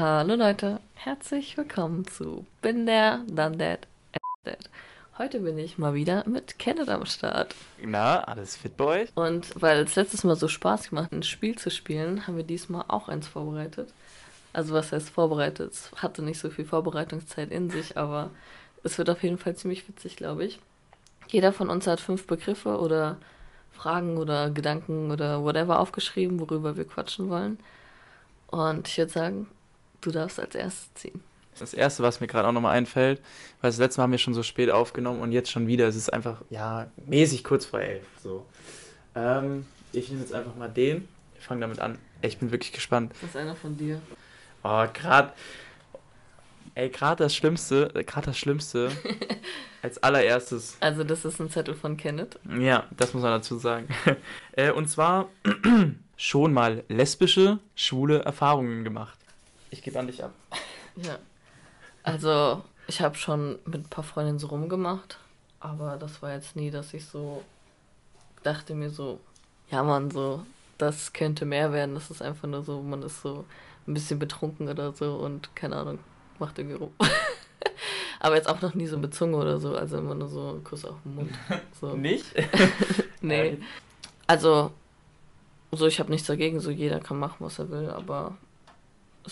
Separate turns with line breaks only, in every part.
Hallo Leute, herzlich willkommen zu Bin der, dann Dead, Dead. Heute bin ich mal wieder mit Kenneth am Start.
Na, alles fit bei euch?
Und weil es letztes Mal so Spaß gemacht hat, ein Spiel zu spielen, haben wir diesmal auch eins vorbereitet. Also was heißt vorbereitet? Es hatte nicht so viel Vorbereitungszeit in sich, aber es wird auf jeden Fall ziemlich witzig, glaube ich. Jeder von uns hat fünf Begriffe oder Fragen oder Gedanken oder whatever aufgeschrieben, worüber wir quatschen wollen. Und ich würde sagen, du darfst als erstes ziehen.
Das erste, was mir gerade auch nochmal einfällt, weil das letzte Mal haben wir schon so spät aufgenommen und jetzt schon wieder. Es ist einfach, ja, mäßig kurz vor elf. So. Ähm, ich nehme jetzt einfach mal den. Ich fange damit an. Ich bin wirklich gespannt.
Das ist einer von dir.
Oh, gerade. Ey, gerade das Schlimmste, gerade das Schlimmste als allererstes.
Also, das ist ein Zettel von Kenneth.
Ja, das muss man dazu sagen. äh, und zwar schon mal lesbische, schwule Erfahrungen gemacht. Ich gebe an dich ab.
Ja. Also, ich habe schon mit ein paar Freundinnen so rumgemacht, aber das war jetzt nie, dass ich so dachte mir so, ja man, so, das könnte mehr werden. Das ist einfach nur so, man ist so ein bisschen betrunken oder so und keine Ahnung, macht irgendwie rum. aber jetzt auch noch nie so mit Zunge oder so, also immer nur so ein Kuss auf den Mund. So.
Nicht?
nee. Also, so ich habe nichts dagegen, so jeder kann machen, was er will, aber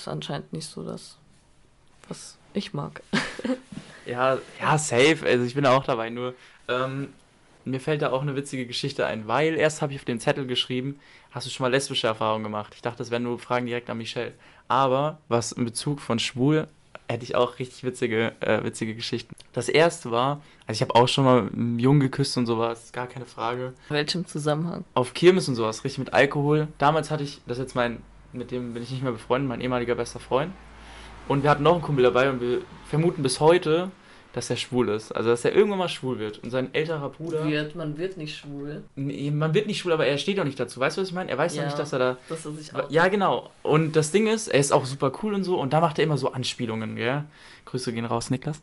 ist anscheinend nicht so das, was ich mag.
ja, ja, safe. Also ich bin auch dabei. Nur ähm, mir fällt da auch eine witzige Geschichte ein, weil erst habe ich auf dem Zettel geschrieben, hast du schon mal lesbische Erfahrungen gemacht? Ich dachte, das wären nur Fragen direkt an Michelle. Aber was in Bezug von schwul hätte ich auch richtig witzige, äh, witzige Geschichten. Das erste war, also ich habe auch schon mal einen Jungen geküsst und sowas, gar keine Frage.
In welchem Zusammenhang?
Auf Kirmes und sowas, richtig mit Alkohol. Damals hatte ich, das ist jetzt mein, mit dem bin ich nicht mehr befreundet, mein ehemaliger bester Freund. Und wir hatten noch einen Kumpel dabei und wir vermuten bis heute, dass er schwul ist. Also, dass er irgendwann mal schwul wird. Und sein älterer Bruder.
Wird, man wird nicht schwul.
Nee, man wird nicht schwul, aber er steht auch nicht dazu. Weißt du, was ich meine? Er weiß ja, noch nicht, dass er da.
Dass er sich auch
ja, genau. Und das Ding ist, er ist auch super cool und so. Und da macht er immer so Anspielungen, gell? Grüße gehen raus, Niklas.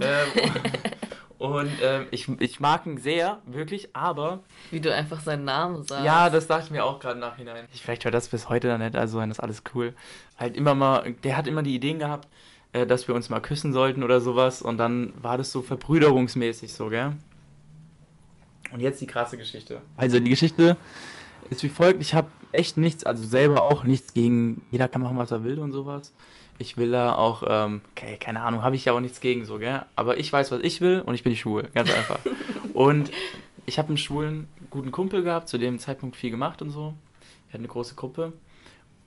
ähm, und ähm, ich, ich mag ihn sehr, wirklich, aber.
Wie du einfach seinen Namen sagst.
Ja, das dachte ich mir auch gerade Nachhinein. Ich, vielleicht hört das bis heute dann nicht, also dann ist alles cool. Halt immer mal, der hat immer die Ideen gehabt, äh, dass wir uns mal küssen sollten oder sowas. Und dann war das so verbrüderungsmäßig so, gell? Und jetzt die krasse Geschichte. Also die Geschichte ist wie folgt: Ich habe echt nichts, also selber auch nichts gegen. Jeder kann machen, was er will und sowas. Ich will da auch, ähm, okay, keine Ahnung, habe ich ja auch nichts gegen so, gell? Aber ich weiß, was ich will und ich bin schwul, ganz einfach. und ich habe einen schwulen guten Kumpel gehabt, zu dem Zeitpunkt viel gemacht und so. Er hat eine große Gruppe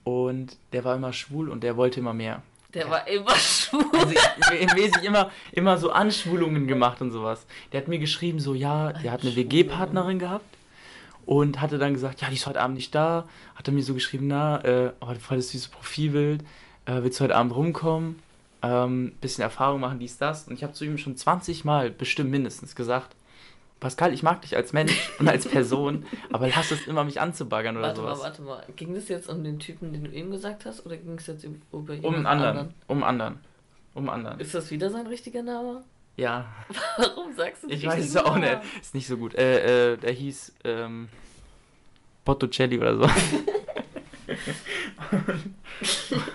und der war immer schwul und der wollte immer mehr.
Der ja. war immer schwul.
Also mäßig immer, immer so Anschwulungen gemacht und sowas. Der hat mir geschrieben, so ja, der hat eine WG-Partnerin gehabt und hatte dann gesagt, ja, die ist heute Abend nicht da. Hat er mir so geschrieben, na, äh, oh, voll das süße Profilbild äh, willst du heute Abend rumkommen, ähm, bisschen Erfahrung machen, dies, das. Und ich habe zu ihm schon 20 Mal bestimmt mindestens gesagt, Pascal, ich mag dich als Mensch und als Person, aber lass es immer, mich anzubaggern oder
warte
sowas.
Warte mal, warte mal. Ging das jetzt um den Typen, den du eben gesagt hast, oder ging es jetzt über
jemanden Um einen anderen. anderen. Um anderen. Um anderen.
Ist das wieder sein richtiger Name?
Ja.
Warum sagst du
das? Ich weiß es auch nicht. Ist nicht so gut. Äh, äh, der hieß ähm, Botticelli oder so.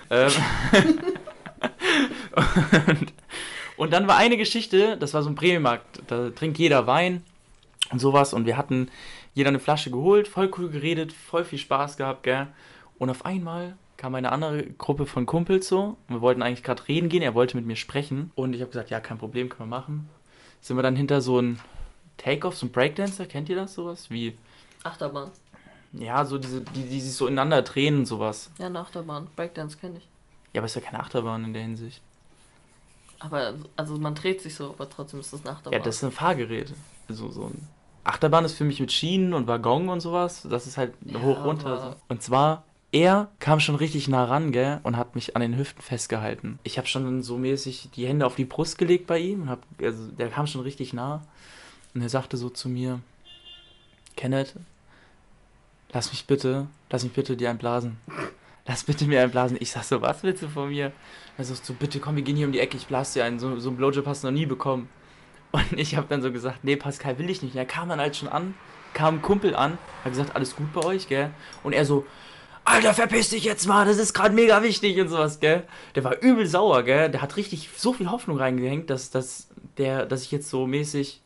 ähm, und, und, dann war eine Geschichte, das war so ein Prämiemarkt, da trinkt jeder Wein und sowas und wir hatten jeder eine Flasche geholt, voll cool geredet, voll viel Spaß gehabt, gell. Und auf einmal kam eine andere Gruppe von Kumpels so. Und wir wollten eigentlich gerade reden gehen, er wollte mit mir sprechen. Und ich habe gesagt, ja, kein Problem, können wir machen. Sind wir dann hinter so ein Take-Off, so ein Breakdancer, kennt ihr das sowas? Wie?
Achterbahn.
Ja, so diese, die, die sich so ineinander drehen und sowas.
Ja, eine Achterbahn. Breakdance kenne ich.
Ja, aber ist ja keine Achterbahn in der Hinsicht.
Aber, also man dreht sich so, aber trotzdem ist das eine Achterbahn.
Ja, das ist ein Fahrgerät. Also so ein Achterbahn ist für mich mit Schienen und Waggon und sowas. Das ist halt ja, hoch runter. Und zwar, er kam schon richtig nah ran, gell, und hat mich an den Hüften festgehalten. Ich habe schon so mäßig die Hände auf die Brust gelegt bei ihm und hab, also der kam schon richtig nah. Und er sagte so zu mir, Kenneth, lass mich bitte, lass mich bitte dir einblasen. Lass bitte mir einblasen. Ich sag so, was willst du von mir? Er sagt so, bitte komm, wir gehen hier um die Ecke, ich blase dir einen. So, so einen Blowjob hast du noch nie bekommen. Und ich habe dann so gesagt, nee, Pascal will ich nicht. Und er kam dann halt schon an, kam ein Kumpel an, hat gesagt, alles gut bei euch, gell? Und er so, Alter, verpiss dich jetzt mal, das ist gerade mega wichtig und sowas, gell? Der war übel sauer, gell? Der hat richtig so viel Hoffnung reingehängt, dass, dass, der, dass ich jetzt so mäßig,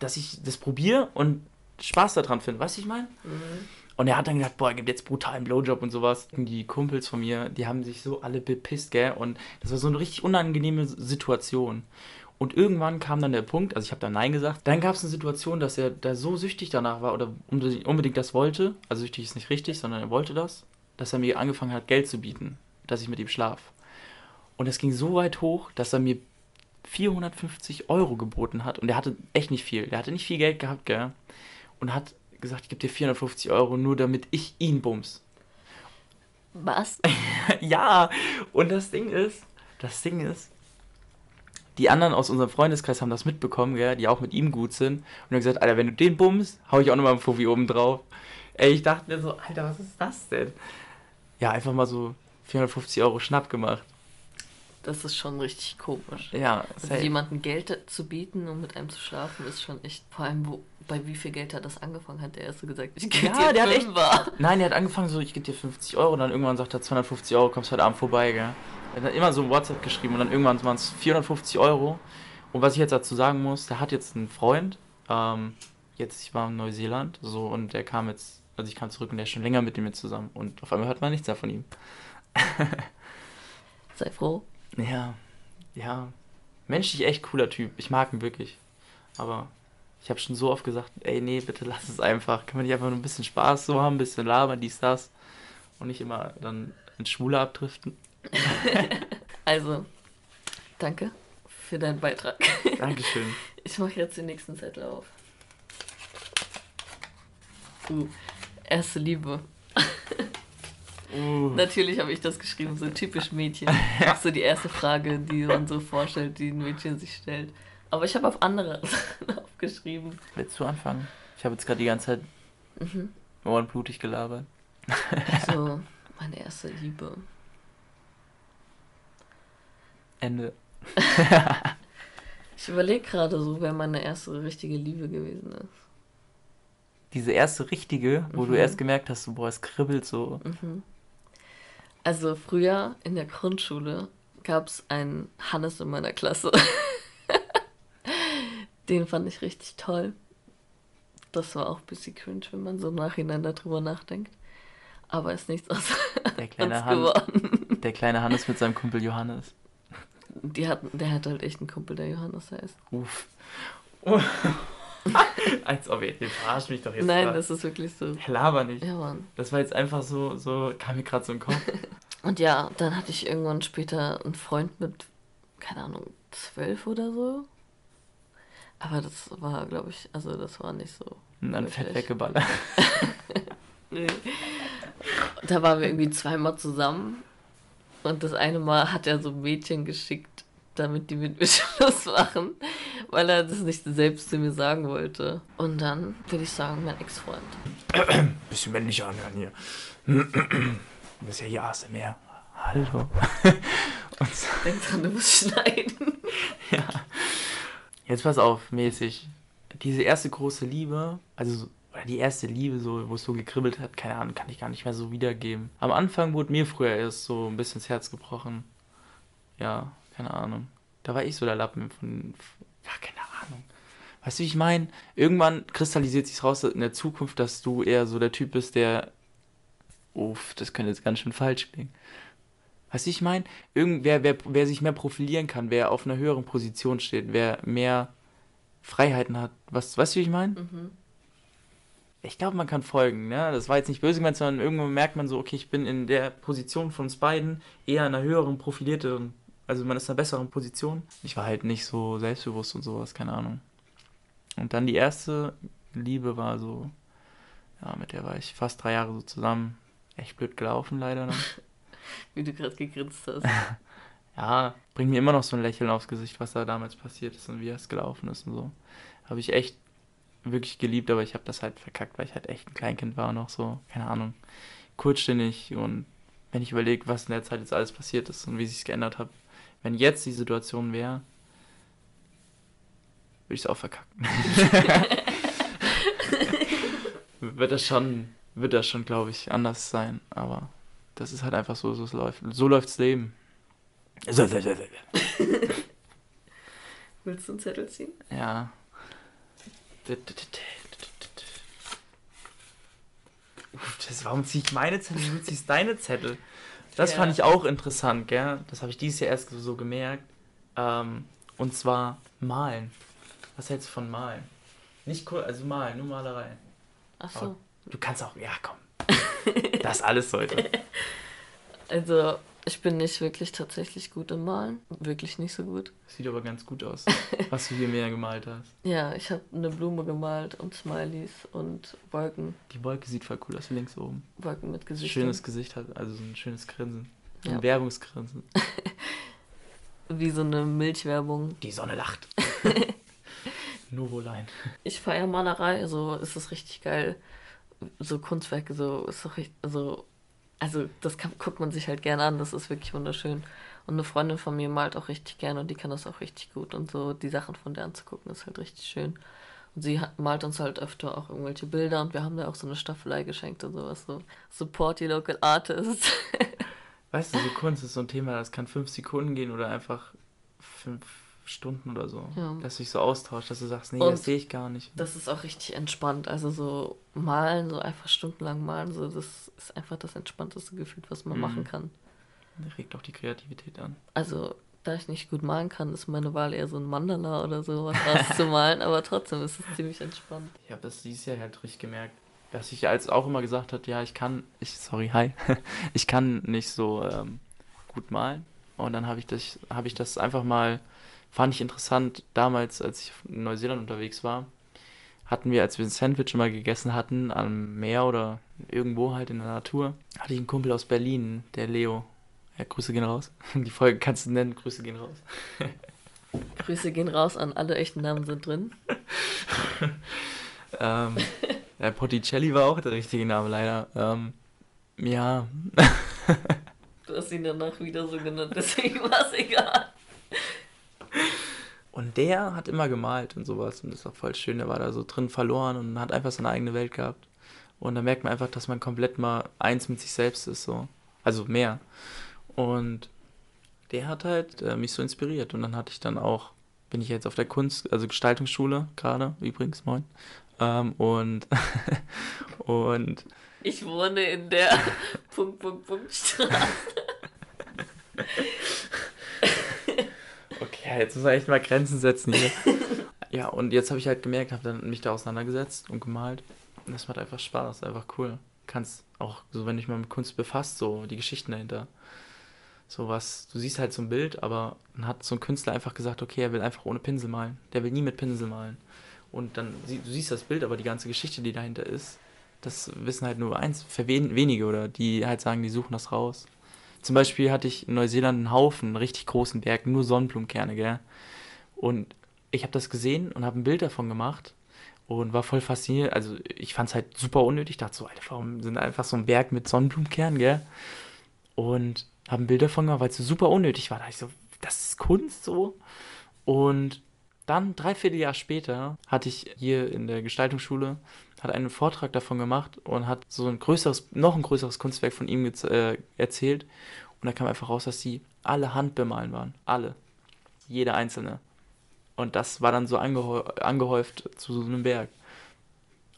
dass ich das probiere und Spaß daran finde. Weißt du, ich meine? Mhm. Und er hat dann gesagt, boah, er gibt jetzt brutalen Blowjob und sowas. Und die Kumpels von mir, die haben sich so alle bepisst, gell? Und das war so eine richtig unangenehme Situation. Und irgendwann kam dann der Punkt, also ich habe dann Nein gesagt. Dann gab es eine Situation, dass er da so süchtig danach war oder unbedingt das wollte. Also süchtig ist nicht richtig, sondern er wollte das, dass er mir angefangen hat, Geld zu bieten, dass ich mit ihm schlaf. Und es ging so weit hoch, dass er mir 450 Euro geboten hat. Und er hatte echt nicht viel. Der hatte nicht viel Geld gehabt, gell? Und hat gesagt, ich gebe dir 450 Euro, nur damit ich ihn bums.
Was?
ja, und das Ding ist, das Ding ist, die anderen aus unserem Freundeskreis haben das mitbekommen, gell, die auch mit ihm gut sind. Und haben gesagt, Alter, wenn du den bummst, hau ich auch nochmal einen Fuffi oben drauf. Ey, ich dachte mir so, Alter, was ist das denn? Ja, einfach mal so 450 Euro Schnapp gemacht.
Das ist schon richtig komisch.
Ja,
also jemandem Geld zu bieten, um mit einem zu schlafen, ist schon echt. Vor allem, wo, bei wie viel Geld er das angefangen hat. Der erste gesagt, ich gebe ja, dir der
hat echt, Nein, der hat angefangen so, ich gebe dir 50 Euro. Und dann irgendwann sagt er 250 Euro, kommst heute Abend vorbei, gell? Er hat immer so ein WhatsApp geschrieben und dann irgendwann waren es 450 Euro. Und was ich jetzt dazu sagen muss, der hat jetzt einen Freund. Ähm, jetzt, ich war in Neuseeland, so, und der kam jetzt, also ich kam zurück und der ist schon länger mit ihm zusammen. Und auf einmal hört man nichts mehr von ihm.
Sei froh.
Ja, ja. Menschlich echt cooler Typ. Ich mag ihn wirklich. Aber ich habe schon so oft gesagt, ey, nee, bitte lass es einfach. Kann man nicht einfach nur ein bisschen Spaß so haben, ein bisschen labern, dies, das. Und nicht immer dann ins Schwule abdriften.
also, danke für deinen Beitrag.
Dankeschön.
Ich mache jetzt den nächsten Zettel auf. Uh, erste Liebe. Uh. Natürlich habe ich das geschrieben, so typisch Mädchen. ja. So die erste Frage, die man so vorstellt, die ein Mädchen sich stellt. Aber ich habe auf andere aufgeschrieben.
Willst du anfangen? Ich habe jetzt gerade die ganze Zeit mhm. ohrenblutig gelabert.
so, meine erste Liebe.
Ende.
ich überlege gerade so, wer meine erste richtige Liebe gewesen ist.
Diese erste richtige, wo mhm. du erst gemerkt hast, so, boah, es kribbelt so.
Mhm. Also früher in der Grundschule gab es einen Hannes in meiner Klasse. Den fand ich richtig toll. Das war auch ein bisschen cringe, wenn man so im Nachhinein darüber nachdenkt. Aber ist nichts aus
der kleine geworden. Der kleine Hannes mit seinem Kumpel Johannes.
Die hat, der hat halt echt einen Kumpel, der Johannes heißt.
Uff. Als ob ihr, verarscht mich doch jetzt.
Nein, grad. das ist wirklich so.
Laber nicht.
Ja, Mann.
Das war jetzt einfach so, so kam mir gerade so im Kopf.
Und ja, dann hatte ich irgendwann später einen Freund mit, keine Ahnung, zwölf oder so. Aber das war, glaube ich, also das war nicht so.
Und dann fett weggeballert.
nee. Da waren wir irgendwie zweimal zusammen. Und das eine Mal hat er so Mädchen geschickt, damit die mit mir Schluss machen, weil er das nicht selbst zu mir sagen wollte. Und dann würde ich sagen, mein Ex-Freund.
Bisschen männlicher anhören hier. Du bist ja hier ASMR. Hallo.
Denk dran, du musst schneiden.
ja. Jetzt pass auf, mäßig. Diese erste große Liebe, also die erste Liebe, so, wo es so gekribbelt hat, keine Ahnung, kann ich gar nicht mehr so wiedergeben. Am Anfang wurde mir früher erst so ein bisschen das Herz gebrochen. Ja, keine Ahnung. Da war ich so der Lappen von. Ja, keine Ahnung. Weißt du, wie ich meine? Irgendwann kristallisiert sich raus in der Zukunft, dass du eher so der Typ bist, der uff, das könnte jetzt ganz schön falsch klingen. Weißt du, ich meine, irgendwer, wer, wer sich mehr profilieren kann, wer auf einer höheren Position steht, wer mehr Freiheiten hat. Was, weißt du, wie ich meine? Mhm. Ich glaube, man kann folgen, ne? Das war jetzt nicht böse gemeint, sondern irgendwann merkt man so, okay, ich bin in der Position von uns beiden eher in einer höheren, profilierteren, also man ist in einer besseren Position. Ich war halt nicht so selbstbewusst und sowas, keine Ahnung. Und dann die erste Liebe war so, ja, mit der war ich fast drei Jahre so zusammen echt blöd gelaufen, leider. Noch.
Wie du gerade gegrinst hast.
ja, bringt mir immer noch so ein Lächeln aufs Gesicht, was da damals passiert ist und wie es gelaufen ist und so. Habe ich echt wirklich geliebt, aber ich habe das halt verkackt, weil ich halt echt ein Kleinkind war noch so, keine Ahnung, kurzständig und wenn ich überlege, was in der Zeit jetzt alles passiert ist und wie sich geändert hat, wenn jetzt die Situation wäre, würde ich es auch verkacken. wird das schon wird das schon, glaube ich, anders sein. Aber das ist halt einfach so, so es läuft. So läuft's Leben. So, so, so, so.
Willst du einen Zettel ziehen?
Ja. Das, warum ziehe ich meine Zettel? Du ziehst deine Zettel. Das
Ja.
fand ich auch interessant, gell? Das habe ich dieses Jahr erst so gemerkt. Ähm, und zwar malen. Was hältst du von malen? Nicht cool, also malen, nur Malerei.
Ach so.
Du kannst auch, ja komm. Das alles heute.
Also, ich bin nicht wirklich tatsächlich gut im Malen. Wirklich nicht so gut.
Sieht aber ganz gut aus, was du hier mehr gemalt hast.
Ja, ich habe eine Blume gemalt und Smileys und Wolken.
Die Wolke sieht voll cool aus, links oben.
Wolken mit Gesichtern.
Schönes Gesicht hat, also so ein schönes Grinsen. So ein
Ja.
Werbungsgrinsen.
Wie so eine Milchwerbung.
Die Sonne lacht. Novoline.
Ich feiere Malerei, so ist es richtig geil. So Kunstwerke, so ist doch richtig, also, also das kann, guckt man sich halt gerne an, das ist wirklich wunderschön. Und eine Freundin von mir malt auch richtig gerne und die kann das auch richtig gut. Und so die Sachen von der anzugucken, ist halt richtig schön. Und sie hat, malt uns halt öfter auch irgendwelche Bilder und wir haben da auch so eine Staffelei geschenkt und sowas. So Support your local artists.
Weißt du, so Kunst ist so ein Thema, das kann fünf Sekunden gehen oder einfach fünf Stunden oder so.
Ja.
Dass du dich so austauscht, dass du sagst, nee,
Und
das sehe ich gar nicht.
Das ist auch richtig entspannt. Also so malen, so einfach stundenlang malen, so das ist einfach das entspannteste Gefühl, was man
Mhm.
machen kann.
Das regt auch die Kreativität an.
Also, da ich nicht gut malen kann, ist meine Wahl eher so ein Mandala oder sowas auszumalen, aber trotzdem ist es ziemlich entspannt.
Ich habe das dieses Jahr halt richtig gemerkt, dass ich als auch immer gesagt hat, ja, ich kann, ich, sorry, hi, ich kann nicht so ähm, gut malen. Und dann habe ich das, habe ich das einfach mal, fand ich interessant, damals, als ich in Neuseeland unterwegs war, hatten wir, als wir ein Sandwich immer gegessen hatten, am Meer oder irgendwo halt in der Natur, hatte ich einen Kumpel aus Berlin, der Leo. Ja, Grüße gehen raus. Die Folge kannst du nennen, Grüße gehen raus.
Grüße gehen raus an alle echten Namen sind drin.
Ähm, ja, Potticelli war auch der richtige Name, leider. Ähm, ja,
Du hast ihn danach wieder so genannt, deswegen war es egal.
Und der hat immer gemalt und sowas und das war voll schön. Der war da so drin verloren und hat einfach seine eigene Welt gehabt. Und da merkt man einfach, dass man komplett mal eins mit sich selbst ist, so. Also mehr. Und der hat halt äh, mich so inspiriert. Und dann hatte ich dann auch, bin ich jetzt auf der Kunst, also Gestaltungsschule gerade, übrigens, moin. Ähm, und, und
Ich wohne in der Punkt, Punkt, Punkt Straße.
Okay, jetzt muss man echt mal Grenzen setzen hier. ja, und jetzt habe ich halt gemerkt, habe dann mich da auseinandergesetzt und gemalt. Und das macht einfach Spaß, einfach cool. Kannst auch, so wenn dich mal mit Kunst befasst, so die Geschichten dahinter. So was, du siehst halt so ein Bild, aber dann hat so ein Künstler einfach gesagt, okay, er will einfach ohne Pinsel malen. Der will nie mit Pinsel malen. Und dann, du siehst das Bild, aber die ganze Geschichte, die dahinter ist, das wissen halt nur eins, für wen, wenige oder die halt sagen, die suchen das raus. Zum Beispiel hatte ich in Neuseeland einen Haufen, einen richtig großen Berg, nur Sonnenblumenkerne, gell? Und ich habe das gesehen und habe ein Bild davon gemacht und war voll fasziniert. Also ich fand es halt super unnötig. Ich dachte so, Alter, warum sind einfach so ein Berg mit Sonnenblumenkernen, gell? Und habe ein Bild davon gemacht, weil es so super unnötig war. Da ich so, das ist Kunst so. Und dann, dreiviertel Jahr später, hatte ich hier in der Gestaltungsschule hat einen Vortrag davon gemacht und hat so ein größeres, noch ein größeres Kunstwerk von ihm äh, erzählt. Und da kam einfach raus, dass sie alle handbemalen waren. Alle. Jeder einzelne. Und das war dann so angehäu angehäuft zu so einem Berg.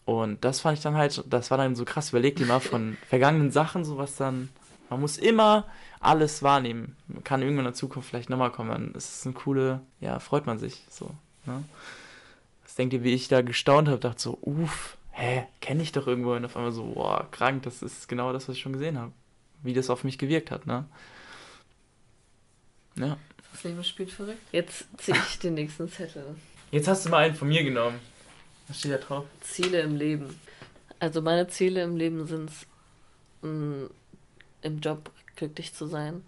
Und das fand ich dann halt, das war dann so krass. Überleg dir mal von vergangenen Sachen, sowas dann. Man muss immer alles wahrnehmen. Man kann irgendwann in der Zukunft vielleicht nochmal kommen. Dann ist es eine coole, ja, freut man sich so. Ne? Was denkt ihr, wie ich da gestaunt habe? Dachte so, uff, hä, kenne ich doch irgendwo. Und auf einmal so, boah, krank, das ist genau das, was ich schon gesehen habe. Wie das auf mich gewirkt hat, ne? Ja.
Das Leben spielt verrückt. Jetzt ziehe ich den nächsten Zettel.
Jetzt hast du mal einen von mir genommen. Was steht da drauf?
Ziele im Leben. Also meine Ziele im Leben sind es, im Job glücklich zu sein.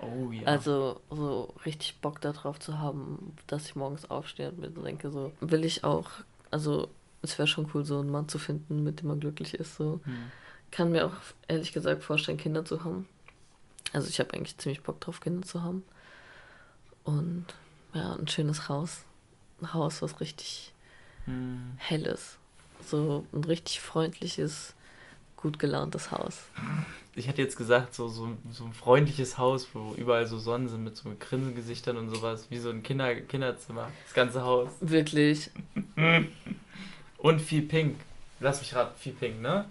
Oh ja.
Also so richtig Bock darauf zu haben, dass ich morgens aufstehe und mir denke, so will ich auch, also es wäre schon cool, so einen Mann zu finden, mit dem man glücklich ist. So
Hm.
kann mir auch ehrlich gesagt vorstellen, Kinder zu haben. Also ich habe eigentlich ziemlich Bock drauf, Kinder zu haben. Und ja, ein schönes Haus. Ein Haus, was richtig
Hm.
hell ist. So ein richtig freundliches, gut gelauntes Haus.
Ich hätte jetzt gesagt, so, so, so ein freundliches Haus, wo überall so Sonnen sind mit so Grinsengesichtern und sowas, wie so ein Kinder, Kinderzimmer, das ganze Haus.
Wirklich.
Und viel Pink. Lass mich raten, viel Pink, ne?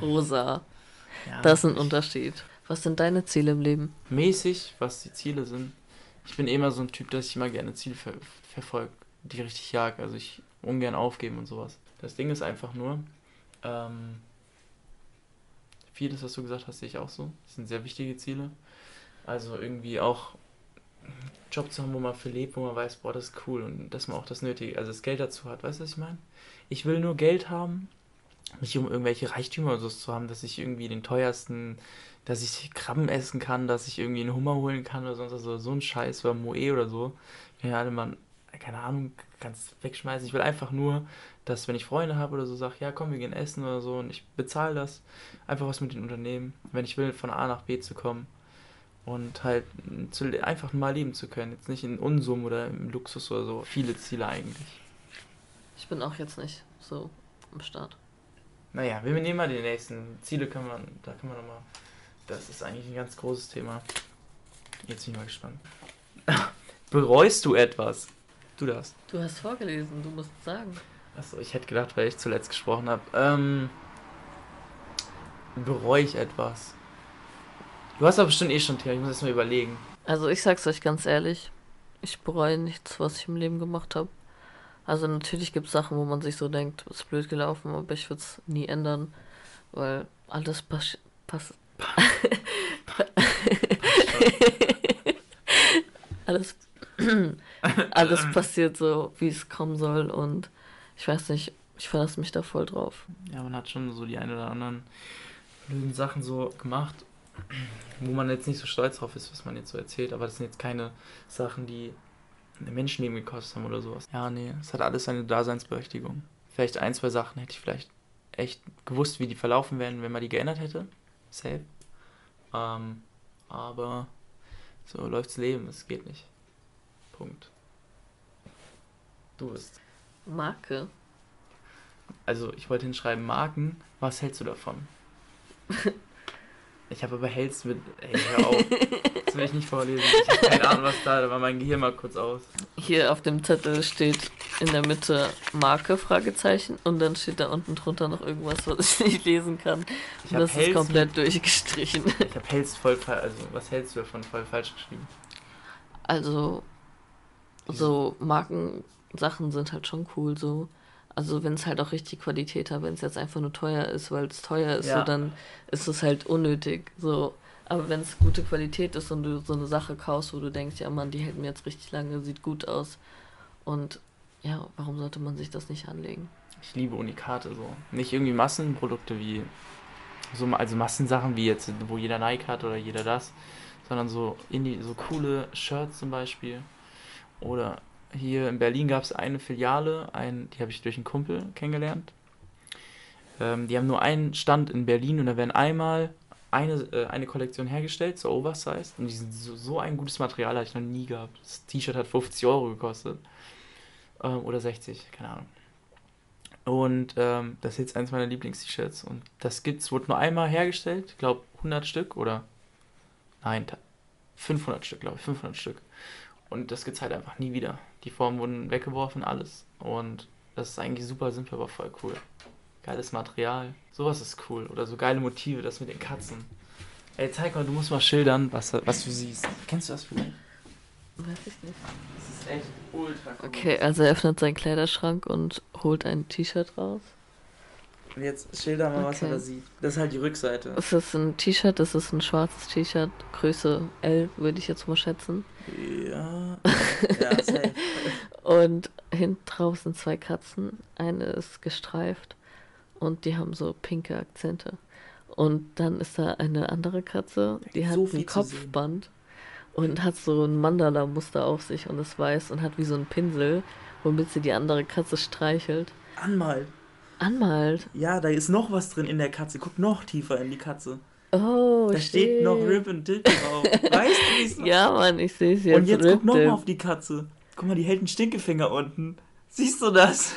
Rosa.
Ja,
Das ist ein Unterschied. Was sind deine Ziele im Leben?
mäßig, was die Ziele sind. Ich bin immer so ein Typ, dass ich immer gerne Ziele ver verfolge, die richtig jag. Also ich ungern aufgeben und sowas. Das Ding ist einfach nur, ähm, vieles, was du gesagt hast, sehe ich auch so. Das sind sehr wichtige Ziele. Also irgendwie auch Job zu haben, wo man für lebt, wo man weiß, boah, das ist cool und dass man auch das Nötige, also das Geld dazu hat. Weißt du, was ich meine? Ich will nur Geld haben, nicht um irgendwelche Reichtümer oder so zu haben, dass ich irgendwie den teuersten dass ich Krabben essen kann, dass ich irgendwie einen Hummer holen kann oder sonst was, oder so ein Scheiß oder Moe oder so. Ja, alle man, keine Ahnung, kannst wegschmeißen. Ich will einfach nur, dass wenn ich Freunde habe oder so, sag, ja komm, wir gehen essen oder so und ich bezahle das. Einfach was mit den Unternehmen, wenn ich will, von A nach B zu kommen. Und halt zu, einfach mal leben zu können. Jetzt nicht in Unsummen oder im Luxus oder so. Viele Ziele eigentlich.
Ich bin auch jetzt nicht so am Start.
Naja, wir nehmen mal die nächsten Ziele, können wir, da können wir nochmal. Das ist eigentlich ein ganz großes Thema. Jetzt bin ich mal gespannt. Bereust du etwas? Du darfst.
Du hast vorgelesen, du musst sagen.
Achso, ich hätte gedacht, weil ich zuletzt gesprochen habe. Ähm, bereue ich etwas? Du hast aber bestimmt eh schon Thema, ich muss erst mal überlegen.
Also ich sag's euch ganz ehrlich, ich bereue nichts, was ich im Leben gemacht habe. Also natürlich gibt's Sachen, wo man sich so denkt, ist blöd gelaufen, aber ich würde es nie ändern, weil alles pass pass alles alles passiert so, wie es kommen soll und ich weiß nicht, ich verlasse mich da voll drauf.
Ja, man hat schon so die ein oder anderen blöden Sachen so gemacht, wo man jetzt nicht so stolz drauf ist, was man jetzt so erzählt, aber das sind jetzt keine Sachen, die ein Menschenleben gekostet haben oder sowas. Ja, nee, es hat alles seine Daseinsberechtigung. Vielleicht ein, zwei Sachen hätte ich vielleicht echt gewusst, wie die verlaufen wären, wenn man die geändert hätte. Safe. Ähm, aber so läuft's Leben, es geht nicht. Punkt. Du bist.
Marke.
Also, ich wollte hinschreiben, Marken, was hältst du davon? Ich habe aber hältst mit. Ey, hör auf. Das will ich nicht vorlesen. Ich habe keine Ahnung, was da, da war mein Gehirn mal kurz aus.
Hier auf dem Zettel steht in der Mitte Marke, Fragezeichen, und dann steht da unten drunter noch irgendwas, was ich nicht lesen kann.
Ich
Und
habe
das ist
hältst,
komplett durchgestrichen.
ich hab hältst voll falsch. Also, was hältst du davon voll falsch geschrieben?
Also, so Markensachen sind halt schon cool, so. Also, wenn es halt auch richtig Qualität hat, wenn es jetzt einfach nur teuer ist, weil es teuer ist,
Ja.
so, dann ist es halt unnötig, so. Aber wenn es gute Qualität ist und du so eine Sache kaufst, wo du denkst, ja Mann, die hält mir jetzt richtig lange, sieht gut aus. Und ja, warum sollte man sich das nicht anlegen?
Ich liebe Unikate so. Nicht irgendwie Massenprodukte wie. So, also Massensachen wie jetzt, wo jeder Nike hat oder jeder das. Sondern so Indie, so coole Shirts zum Beispiel. Oder hier in Berlin gab es eine Filiale, ein, die habe ich durch einen Kumpel kennengelernt. Ähm, die haben nur einen Stand in Berlin und da werden einmal eine, äh, eine Kollektion hergestellt, so Oversized. Und die sind so, so ein gutes Material hatte ich noch nie gehabt. Das T-Shirt hat 50 Euro gekostet. Ähm, oder 60, keine Ahnung. Und ähm, das ist jetzt eins meiner Lieblings-T-Shirts. Und das gibt's, wurde nur einmal hergestellt. Ich glaube 100 Stück oder. Nein, ta- 500 Stück, glaube ich. 500 Stück. Und das gibt's halt einfach nie wieder. Die Formen wurden weggeworfen, alles. Und das ist eigentlich super simpel, aber voll cool. Geiles Material. Sowas ist cool. Oder so geile Motive, das mit den Katzen. Ey, zeig mal, du musst mal schildern, was, was du siehst. Kennst du das vielleicht?
Weiß ich nicht.
Das ist echt ultra cool.
Okay, also er öffnet seinen Kleiderschrank und holt ein T-Shirt raus.
Und jetzt schilder mal, was er
Okay.
da sieht. Das ist halt die Rückseite.
Es ist ein T-Shirt, das ist ein schwarzes T-Shirt, Größe L, würde ich jetzt mal schätzen.
Ja. Ja.
Und hinten drauf sind zwei Katzen. Eine ist gestreift und die haben so pinke Akzente. Und dann ist da eine andere Katze, die hat
so
ein. Kopfband und hat so ein Mandala-Muster auf sich und ist weiß und hat wie so einen Pinsel, womit sie die andere Katze streichelt.
Anmalt.
Anmalt.
Ja, da ist noch was drin in der Katze. Guck noch tiefer in die Katze.
Oh,
Da steht noch
shit.
Rip and Dip drauf. Weißt du, wie es
Ja, Mann, ich sehe es jetzt.
Und jetzt guck
Rip
noch
Dip.
mal auf die Katze. Guck mal, die hält einen Stinkefinger unten. Siehst du das?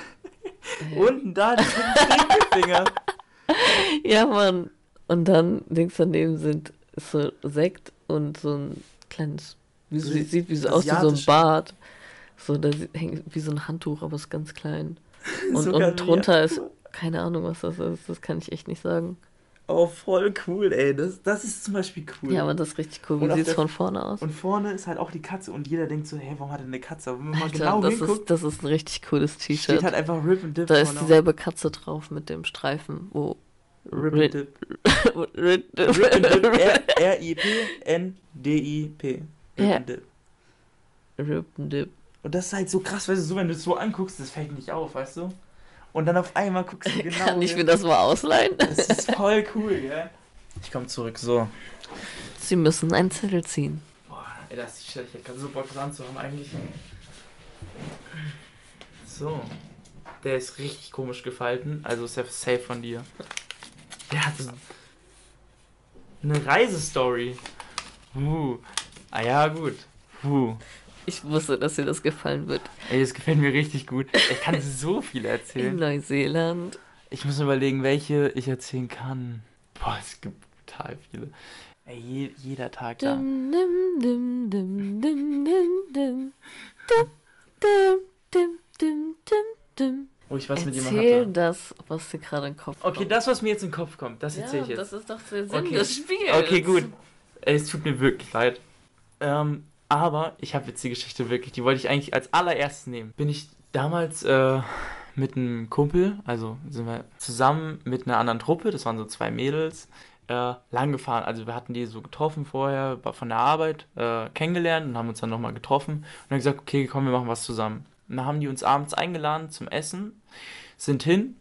Äh,
Unten da, die Stinkefinger.
Ja, Mann. Und dann links daneben sind so Sekt und so ein kleines, wie so,
So
sieht wie so aus wie so ein Bart. So, da hängt wie so ein Handtuch, aber ist ganz klein. Und,
Sogar
und drunter ist, keine Ahnung, was das ist. Das kann ich echt nicht sagen.
Oh, voll cool, ey. Das, das ist zum Beispiel cool.
Ja, aber das ist richtig cool. Wie
auf
sieht es von vorne aus?
und vorne ist halt auch die Katze und jeder denkt so, hey, warum hat er eine Katze? Aber wenn man
Alter,
genau
das,
hinguckt,
ist, das ist ein richtig cooles
steht
T-Shirt.
halt einfach Rip and Dip
Da ist dieselbe Katze drauf mit dem Streifen, wo
auf. Rip and Dip. Rip and Dip. R-I-P-N-D-I-P. Rip and Dip.
Rip and Dip.
Und das ist halt so krass, weißt du, so, wenn du es so anguckst, das fällt nicht auf, weißt du? Und dann auf einmal guckst du genau.
Kann ich mir das mal ausleihen?
Das ist voll cool, gell? Ich komm zurück, so.
Sie müssen einen Zettel ziehen.
Boah, ey, das ist ich hätte gerade so Bock, das anzuhaben eigentlich. So. Der ist richtig komisch gefalten, also ist er safe von dir. Der hat so eine Reisestory. Uh. Ah ja, gut. Uh.
Ich wusste, dass dir das gefallen wird.
Ey, das gefällt mir richtig gut. Ich kann so viel
In
erzählen.
Neuseeland.
Ich muss mir überlegen, welche ich erzählen kann. Boah, es gibt total viele. Ey, je, jeder Tag da.
Dim, dim, dim, dim, dim, dim, dim. Dim, dim, dim, dim, dim.
Wo ich was mit jemandem
Erzähl das, was dir gerade in den Kopf
Okay,
kommt.
das, was mir jetzt in den Kopf kommt, das erzähle
ja,
ich jetzt.
das ist doch der Sinn
Okay.
des Spiels.
Okay, gut. Ey, Es tut mir wirklich leid. Ähm, aber ich habe jetzt die Geschichte wirklich, die wollte ich eigentlich als allererstes nehmen. Bin ich damals äh, mit einem Kumpel, also sind wir zusammen mit einer anderen Truppe, das waren so zwei Mädels, äh, lang gefahren. Also wir hatten die so getroffen vorher von der Arbeit, äh, kennengelernt und haben uns dann nochmal getroffen und dann gesagt, okay, komm, wir machen was zusammen. Und dann haben die uns abends eingeladen zum Essen, sind hin,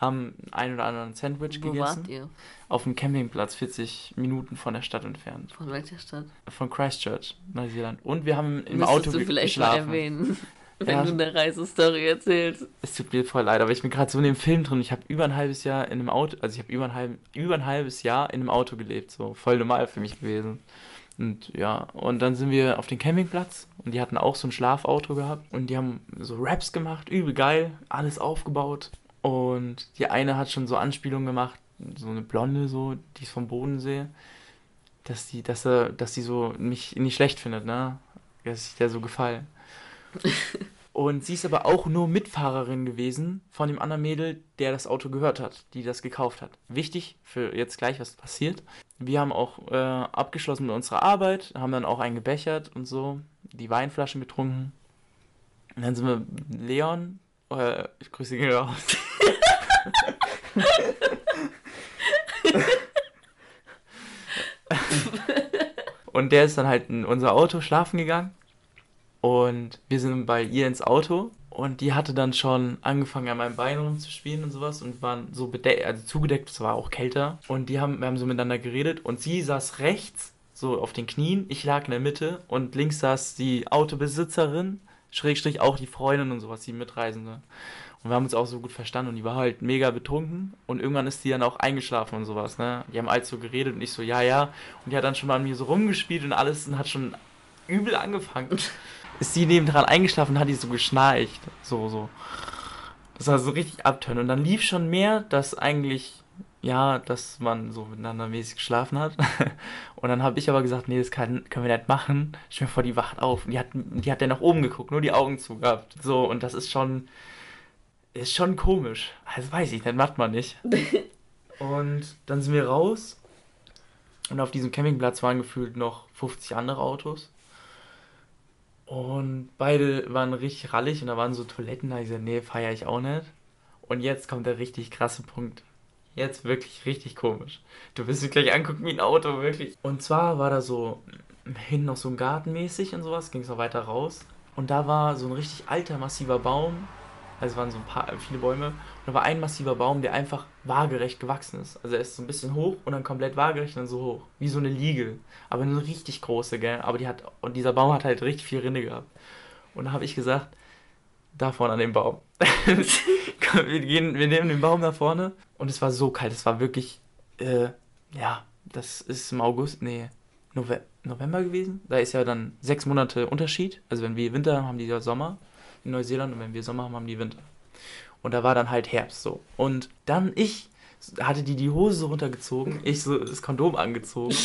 haben ein oder anderen Sandwich
Wo
gegessen
wart ihr?
auf dem Campingplatz 40 Minuten von der Stadt entfernt.
Von welcher Stadt?
Von Christchurch, Neuseeland. Und wir haben im
Müsstest
Auto
du vielleicht
geschlafen.
mal erwähnen, wenn
Ja.
du eine Reisestory erzählst.
Es tut mir voll leid, aber ich bin gerade so in dem Film drin. Ich habe über ein halbes Jahr in einem Auto, also ich habe über, ein halb, über ein halbes Jahr in einem Auto gelebt. So voll normal für mich gewesen. Und ja, und dann sind wir auf den Campingplatz und die hatten auch so ein Schlafauto gehabt und die haben so Raps gemacht, übel geil, alles aufgebaut. Und die eine hat schon so Anspielungen gemacht, so eine Blonde, so, die ist vom Bodensee, dass die, dass er, dass die so mich nicht schlecht findet, ne? Dass ich der so gefallen. Und sie ist aber auch nur Mitfahrerin gewesen von dem anderen Mädel, der das Auto gehört hat, die das gekauft hat. Wichtig für jetzt gleich, was passiert. Wir haben auch äh, abgeschlossen mit unserer Arbeit, haben dann auch einen gebechert und so, die Weinflaschen getrunken. Und dann sind wir Leon, äh, ich grüße ihn raus. und der ist dann halt in unser Auto schlafen gegangen. Und wir sind bei ihr ins Auto und die hatte dann schon angefangen an meinem Bein rumzuspielen und sowas und waren so bedeckt, also zugedeckt, es war auch kälter. Und die haben, wir haben so miteinander geredet und sie saß rechts, so auf den Knien, ich lag in der Mitte und links saß die Autobesitzerin, Schrägstrich auch die Freundin und sowas, die Mitreisende. Und wir haben uns auch so gut verstanden und die war halt mega betrunken und irgendwann ist die dann auch eingeschlafen und sowas, ne? Die haben halt so geredet und ich so, ja, ja. Und die hat dann schon mal an mir so rumgespielt und alles und hat schon übel angefangen. Ist sie nebendran eingeschlafen und hat die so geschnarcht. So, so. Das war so richtig abtönen. Und dann lief schon mehr, dass eigentlich, ja, dass man so miteinander mäßig geschlafen hat. Und dann habe ich aber gesagt, nee, das kann, können wir nicht machen. Stell mir vor, die wacht auf. Und die hat, die hat dann nach oben geguckt, nur die Augen zu gehabt. So, und das ist schon, ist schon komisch. Das weiß ich, das macht man nicht. Und dann sind wir raus. Und auf diesem Campingplatz waren gefühlt noch 50 andere Autos. Und beide waren richtig rallig und da waren so Toiletten. Da ich gesagt, nee, feiere ich auch nicht. Und jetzt kommt der richtig krasse Punkt. Jetzt wirklich richtig komisch. Du wirst dich gleich angucken wie ein Auto, wirklich. Und zwar war da so hinten noch so ein Garten mäßig und sowas, ging es noch weiter raus. Und da war so ein richtig alter, massiver Baum. Also es waren so ein paar, viele Bäume. Und da war ein massiver Baum, der einfach waagerecht gewachsen ist. Also er ist so ein bisschen hoch und dann komplett waagerecht und dann so hoch. Wie so eine Liege. Aber eine richtig große, gell. Aber die hat, und dieser Baum hat halt richtig viel Rinde gehabt. Und da habe ich gesagt, da vorne an dem Baum. Komm, wir, gehen, wir nehmen den Baum da vorne. Und es war so kalt. Es war wirklich, äh, ja, das ist im August, nee, Nove November gewesen. Da ist ja dann sechs Monate Unterschied. Also wenn wir Winter haben, haben die ja Sommer in Neuseeland und wenn wir Sommer haben, haben die Winter. Und da war dann halt Herbst so. Und dann ich hatte die die Hose so runtergezogen, ich so das Kondom angezogen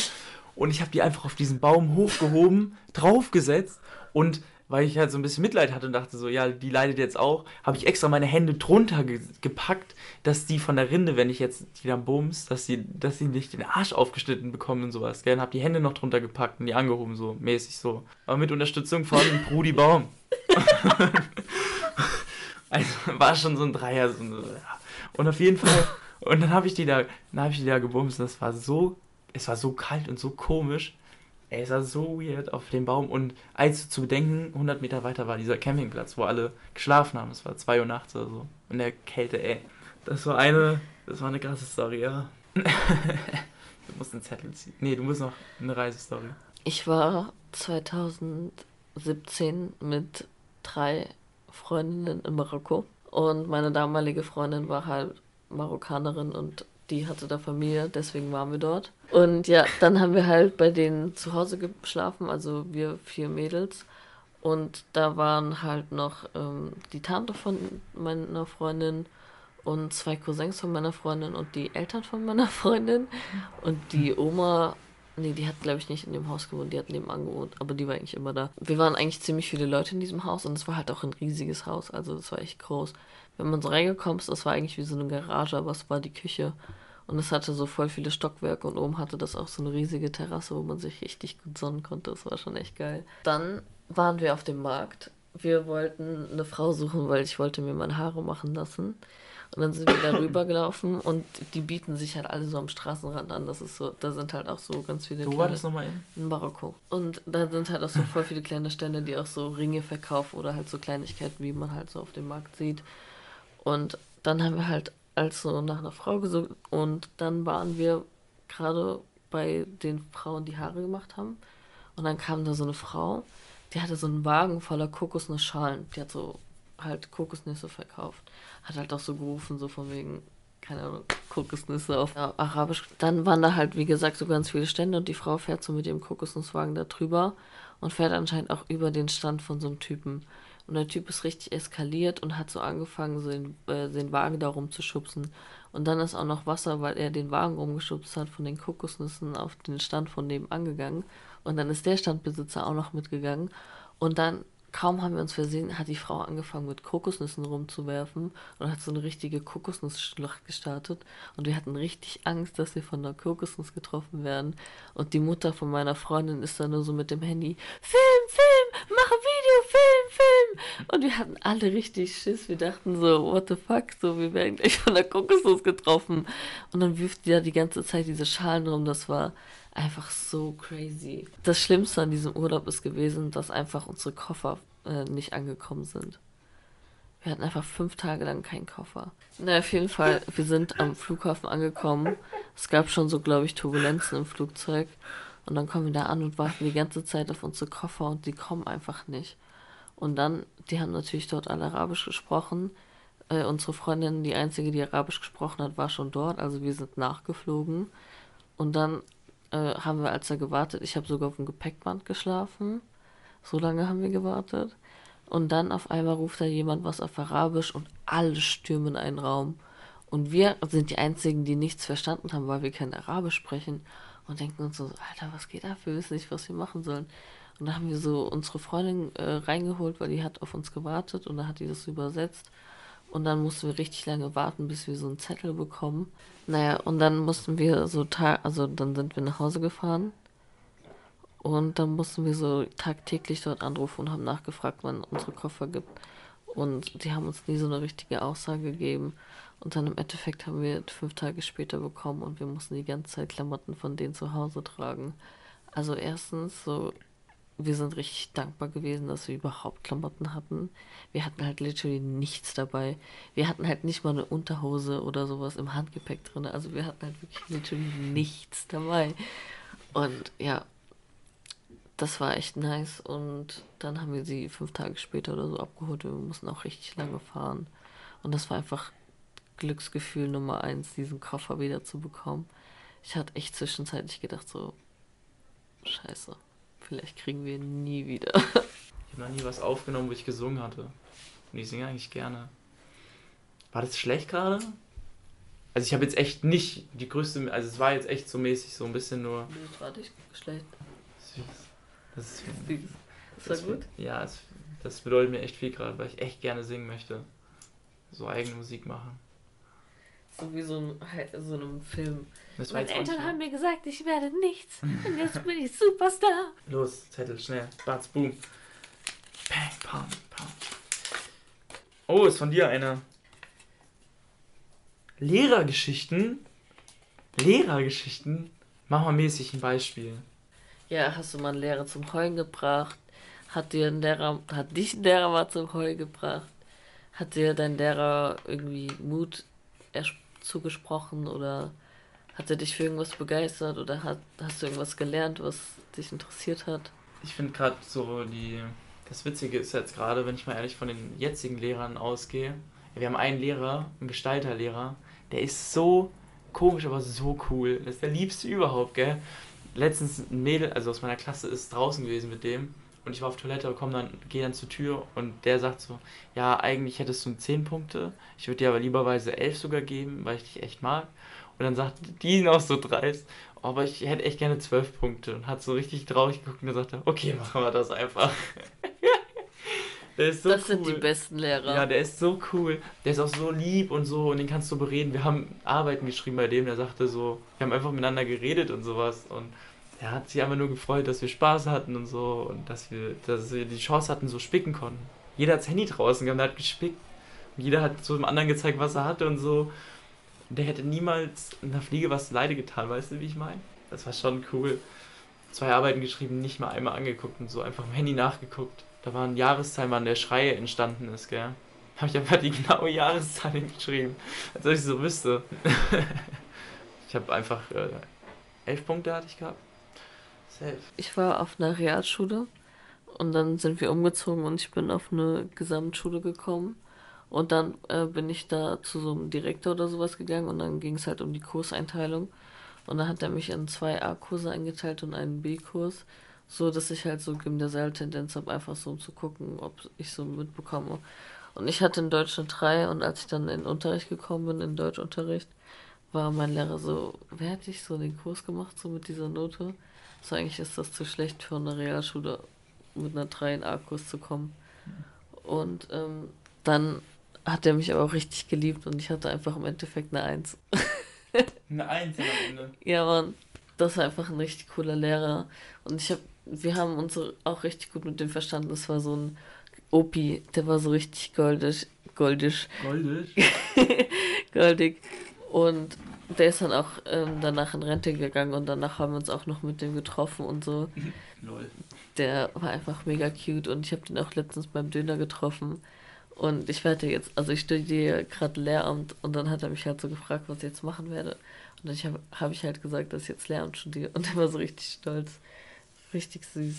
und ich habe die einfach auf diesen Baum hochgehoben, draufgesetzt und weil ich halt so ein bisschen Mitleid hatte und dachte so, ja, die leidet jetzt auch, habe ich extra meine Hände drunter ge gepackt, dass die von der Rinde, wenn ich jetzt die dann bums, dass sie, dass sie nicht den Arsch aufgeschnitten bekommen und sowas, gell, und habe die Hände noch drunter gepackt und die angehoben, so mäßig so. Aber mit Unterstützung von Brudi Baum. also war schon so ein Dreier. So ein. Und auf jeden Fall, und dann habe ich die da, dann habe ich die da gebumst und das war so, es war so kalt und so komisch. Ey, es war so weird auf dem Baum. Und als zu bedenken, 100 Meter weiter war dieser Campingplatz, wo alle geschlafen haben. Es war 2 Uhr nachts oder so. Und der Kälte, ey. Das war eine, das war eine krasse Story, ja. du musst einen Zettel ziehen. Nee, du musst noch eine Reisestory.
Ich war 2017 mit drei Freundinnen in Marokko. Und meine damalige Freundin war halt Marokkanerin und die hatte da Familie, deswegen waren wir dort. Und ja, dann haben wir halt bei denen zu Hause geschlafen, also wir vier Mädels. Und da waren halt noch ähm, die Tante von meiner Freundin und zwei Cousins von meiner Freundin und die Eltern von meiner Freundin. Und die Oma, nee, die hat glaube ich nicht in dem Haus gewohnt, die hat nebenan gewohnt, aber die war eigentlich immer da. Wir waren eigentlich ziemlich viele Leute in diesem Haus und es war halt auch ein riesiges Haus, also es war echt groß wenn man so reingekommen ist, das war eigentlich wie so eine Garage, aber es war die Küche. Und es hatte so voll viele Stockwerke und oben hatte das auch so eine riesige Terrasse, wo man sich richtig gut sonnen konnte. Das war schon echt geil. Dann waren wir auf dem Markt. Wir wollten eine Frau suchen, weil ich wollte mir meine Haare machen lassen. Und dann sind wir da rübergelaufen und die bieten sich halt alle so am Straßenrand an. Das ist so, da sind halt auch so ganz viele.
Wo kleine, war das nochmal in?
In Marokko. Und da sind halt auch so voll viele kleine Stände, die auch so Ringe verkaufen oder halt so Kleinigkeiten, wie man halt so auf dem Markt sieht. Und dann haben wir halt also nach einer Frau gesucht und dann waren wir gerade bei den Frauen, die Haare gemacht haben. Und dann kam da so eine Frau, die hatte so einen Wagen voller Kokosnussschalen. Die hat so halt Kokosnüsse verkauft. Hat halt auch so gerufen, so von wegen, keine Ahnung, Kokosnüsse auf Arabisch. Dann waren da halt, wie gesagt, so ganz viele Stände und die Frau fährt so mit ihrem Kokosnusswagen da drüber und fährt anscheinend auch über den Stand von so einem Typen. Und der Typ ist richtig eskaliert und hat so angefangen, so den, äh, den Wagen da rumzuschubsen. Und dann ist auch noch Wasser, weil er den Wagen rumgeschubst hat, von den Kokosnüssen auf den Stand von nebenan gegangen. Und dann ist der Standbesitzer auch noch mitgegangen. Und dann kaum haben wir uns versehen, hat die Frau angefangen mit Kokosnüssen rumzuwerfen und hat so eine richtige Kokosnussschlacht gestartet. Und wir hatten richtig Angst, dass wir von der Kokosnuss getroffen werden. Und die Mutter von meiner Freundin ist dann nur so mit dem Handy: Film, Film, mach ein Video, Film, Film. Und wir hatten alle richtig Schiss. Wir dachten so: What the fuck? So, wir werden gleich von der Kokosnuss getroffen. Und dann wirft die da die ganze Zeit diese Schalen rum. Das war einfach so crazy. Das Schlimmste an diesem Urlaub ist gewesen, dass einfach unsere Koffer äh, nicht angekommen sind. Wir hatten einfach fünf Tage lang keinen Koffer. Na, auf jeden Fall, wir sind am Flughafen angekommen. Es gab schon so, glaube ich, Turbulenzen im Flugzeug. Und dann kommen wir da an und warten die ganze Zeit auf unsere Koffer und die kommen einfach nicht. Und dann, die haben natürlich dort alle Arabisch gesprochen. Äh, unsere Freundin, die einzige, die Arabisch gesprochen hat, war schon dort. Also wir sind nachgeflogen. Und dann äh, haben wir, als er gewartet, ich habe sogar auf dem Gepäckband geschlafen. So lange haben wir gewartet. Und dann auf einmal ruft da jemand was auf Arabisch und alle stürmen einen Raum. Und wir sind die Einzigen, die nichts verstanden haben, weil wir kein Arabisch sprechen. Und denken uns so, Alter, was geht ab? Wir wissen nicht, was wir machen sollen. Und da haben wir so unsere Freundin äh, reingeholt, weil die hat auf uns gewartet und dann hat die das übersetzt. Und dann mussten wir richtig lange warten, bis wir so einen Zettel bekommen. Naja, und dann mussten wir so tag, also dann sind wir nach Hause gefahren. Und dann mussten wir so tagtäglich dort anrufen und haben nachgefragt, wann unsere Koffer gibt. Und die haben uns nie so eine richtige Aussage gegeben. Und dann im Endeffekt haben wir fünf Tage später bekommen und wir mussten die ganze Zeit Klamotten von denen zu Hause tragen. Also erstens so wir sind richtig dankbar gewesen, dass wir überhaupt Klamotten hatten. Wir hatten halt literally nichts dabei. Wir hatten halt nicht mal eine Unterhose oder sowas im Handgepäck drin. Also wir hatten halt wirklich literally nichts dabei. Und ja, das war echt nice. Und dann haben wir sie fünf Tage später oder so abgeholt. Wir mussten auch richtig lange fahren. Und das war einfach Glücksgefühl Nummer eins, diesen Koffer wieder zu bekommen. Ich hatte echt zwischenzeitlich gedacht, so, scheiße Vielleicht kriegen wir ihn nie wieder.
ich habe noch nie was aufgenommen, wo ich gesungen hatte. Und ich singe eigentlich gerne. War das schlecht gerade? Also ich habe jetzt echt nicht die größte, also es war jetzt echt so mäßig, so ein bisschen nur.
Das war nicht schlecht.
Süß. Das ist,
Süß. Ist das gut?
Ja, es, das bedeutet mir echt viel gerade, weil ich echt gerne singen möchte. So eigene Musik machen.
So wie so, ein, halt so einem Film. Meine Eltern haben mir gesagt, ich werde nichts. Und jetzt bin ich Superstar.
Los, Zettel, schnell. Batz, boom. Bang, pam, pam. Oh, ist von dir eine. Lehrergeschichten? Lehrergeschichten? Mach mal mäßig ein Beispiel.
Ja, hast du mal einen Lehrer zum Heulen gebracht? Hat dir ein Lehrer, hat dich ein Lehrer mal zum Heulen gebracht? Hat dir dein Lehrer irgendwie Mut ers- zugesprochen oder hat er dich für irgendwas begeistert oder hat, hast du irgendwas gelernt, was dich interessiert hat?
Ich finde gerade so die. Das Witzige ist jetzt gerade, wenn ich mal ehrlich von den jetzigen Lehrern ausgehe. Wir haben einen Lehrer, einen Gestalterlehrer, der ist so komisch, aber so cool. Das ist der liebste überhaupt, gell? Letztens ein Mädel, also aus meiner Klasse, ist draußen gewesen mit dem. Und ich war auf Toilette, komm dann, gehe dann zur Tür und der sagt so, ja, eigentlich hättest du 10 Punkte. Ich würde dir aber lieberweise 11 sogar geben, weil ich dich echt mag. Und dann sagt die noch so dreist, oh, aber ich hätte echt gerne 12 Punkte. Und hat so richtig traurig geguckt und gesagt, okay, machen wir das einfach. so
das
cool.
sind die besten Lehrer.
Ja, der ist so cool. Der ist auch so lieb und so und den kannst du bereden. Wir haben Arbeiten geschrieben bei dem, der sagte so, wir haben einfach miteinander geredet und sowas und er hat sich einfach nur gefreut, dass wir Spaß hatten und so und dass wir, dass wir die Chance hatten, so spicken konnten. Jeder hat das Handy draußen gehabt, der hat gespickt. Und jeder hat so dem anderen gezeigt, was er hatte und so. Und der hätte niemals einer Fliege was Leide getan, weißt du, wie ich meine? Das war schon cool. Zwei Arbeiten geschrieben, nicht mal einmal angeguckt und so, einfach im Handy nachgeguckt. Da waren Jahreszahlen, wann der Schrei entstanden ist, gell? Habe ich einfach die genaue Jahreszahl hingeschrieben, als ob ich so wüsste. ich habe einfach äh, elf Punkte hatte ich gehabt.
Ich war auf einer Realschule und dann sind wir umgezogen und ich bin auf eine Gesamtschule gekommen. Und dann äh, bin ich da zu so einem Direktor oder sowas gegangen und dann ging es halt um die Kurseinteilung. Und dann hat er mich in zwei A-Kurse eingeteilt und einen B-Kurs, so dass ich halt so Gymnasialtendenz habe, einfach so um zu gucken, ob ich so mitbekomme. Und ich hatte in Deutsch eine 3 und als ich dann in Unterricht gekommen bin, in Deutschunterricht, war mein Lehrer so, wer hat dich so den Kurs gemacht, so mit dieser Note? So eigentlich ist das zu schlecht für eine Realschule mit einer 3 in A-Kurs zu kommen. Und ähm, dann hat er mich aber auch richtig geliebt und ich hatte einfach im Endeffekt eine 1.
Eine Eins am Ende.
Ja, Mann, das war einfach ein richtig cooler Lehrer. Und ich hab, wir haben uns auch richtig gut mit dem verstanden. Das war so ein Opi, der war so richtig goldig, goldisch,
Goldisch.
goldig. Und der ist dann auch ähm, danach in Rente gegangen und danach haben wir uns auch noch mit dem getroffen und so.
Lol.
Der war einfach mega cute und ich habe den auch letztens beim Döner getroffen. Und ich werde jetzt, also ich studiere gerade Lehramt und dann hat er mich halt so gefragt, was ich jetzt machen werde. Und ich habe hab ich halt gesagt, dass ich jetzt Lehramt studiere. Und er war so richtig stolz. Richtig süß.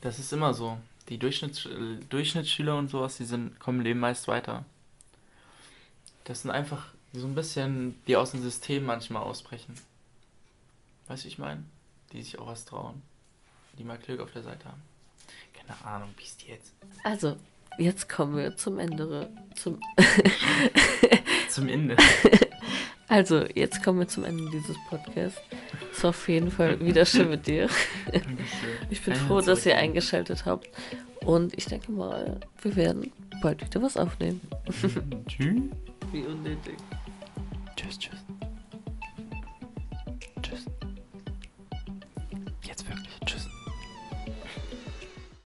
Das ist immer so. Die Durchschnitts äh, Durchschnittsschüler und sowas, die sind, kommen Leben meist weiter. Das sind einfach so ein bisschen, die aus dem System manchmal ausbrechen. Weißt du, wie ich meine? Die sich auch was trauen. Die mal Glück auf der Seite haben. Keine Ahnung, wie ist die jetzt?
Also, jetzt kommen wir zum Ende. Zum,
Zum Ende.
also, jetzt kommen wir zum Ende dieses Podcasts. Es war auf jeden Fall wieder schön mit dir.
Dankeschön.
Ich bin froh, dass ihr eingeschaltet habt. Und ich denke mal, wir werden bald wieder was aufnehmen.
Tschüss.
Wie unnötig.
Tschüss, tschüss. Tschüss. Jetzt wirklich.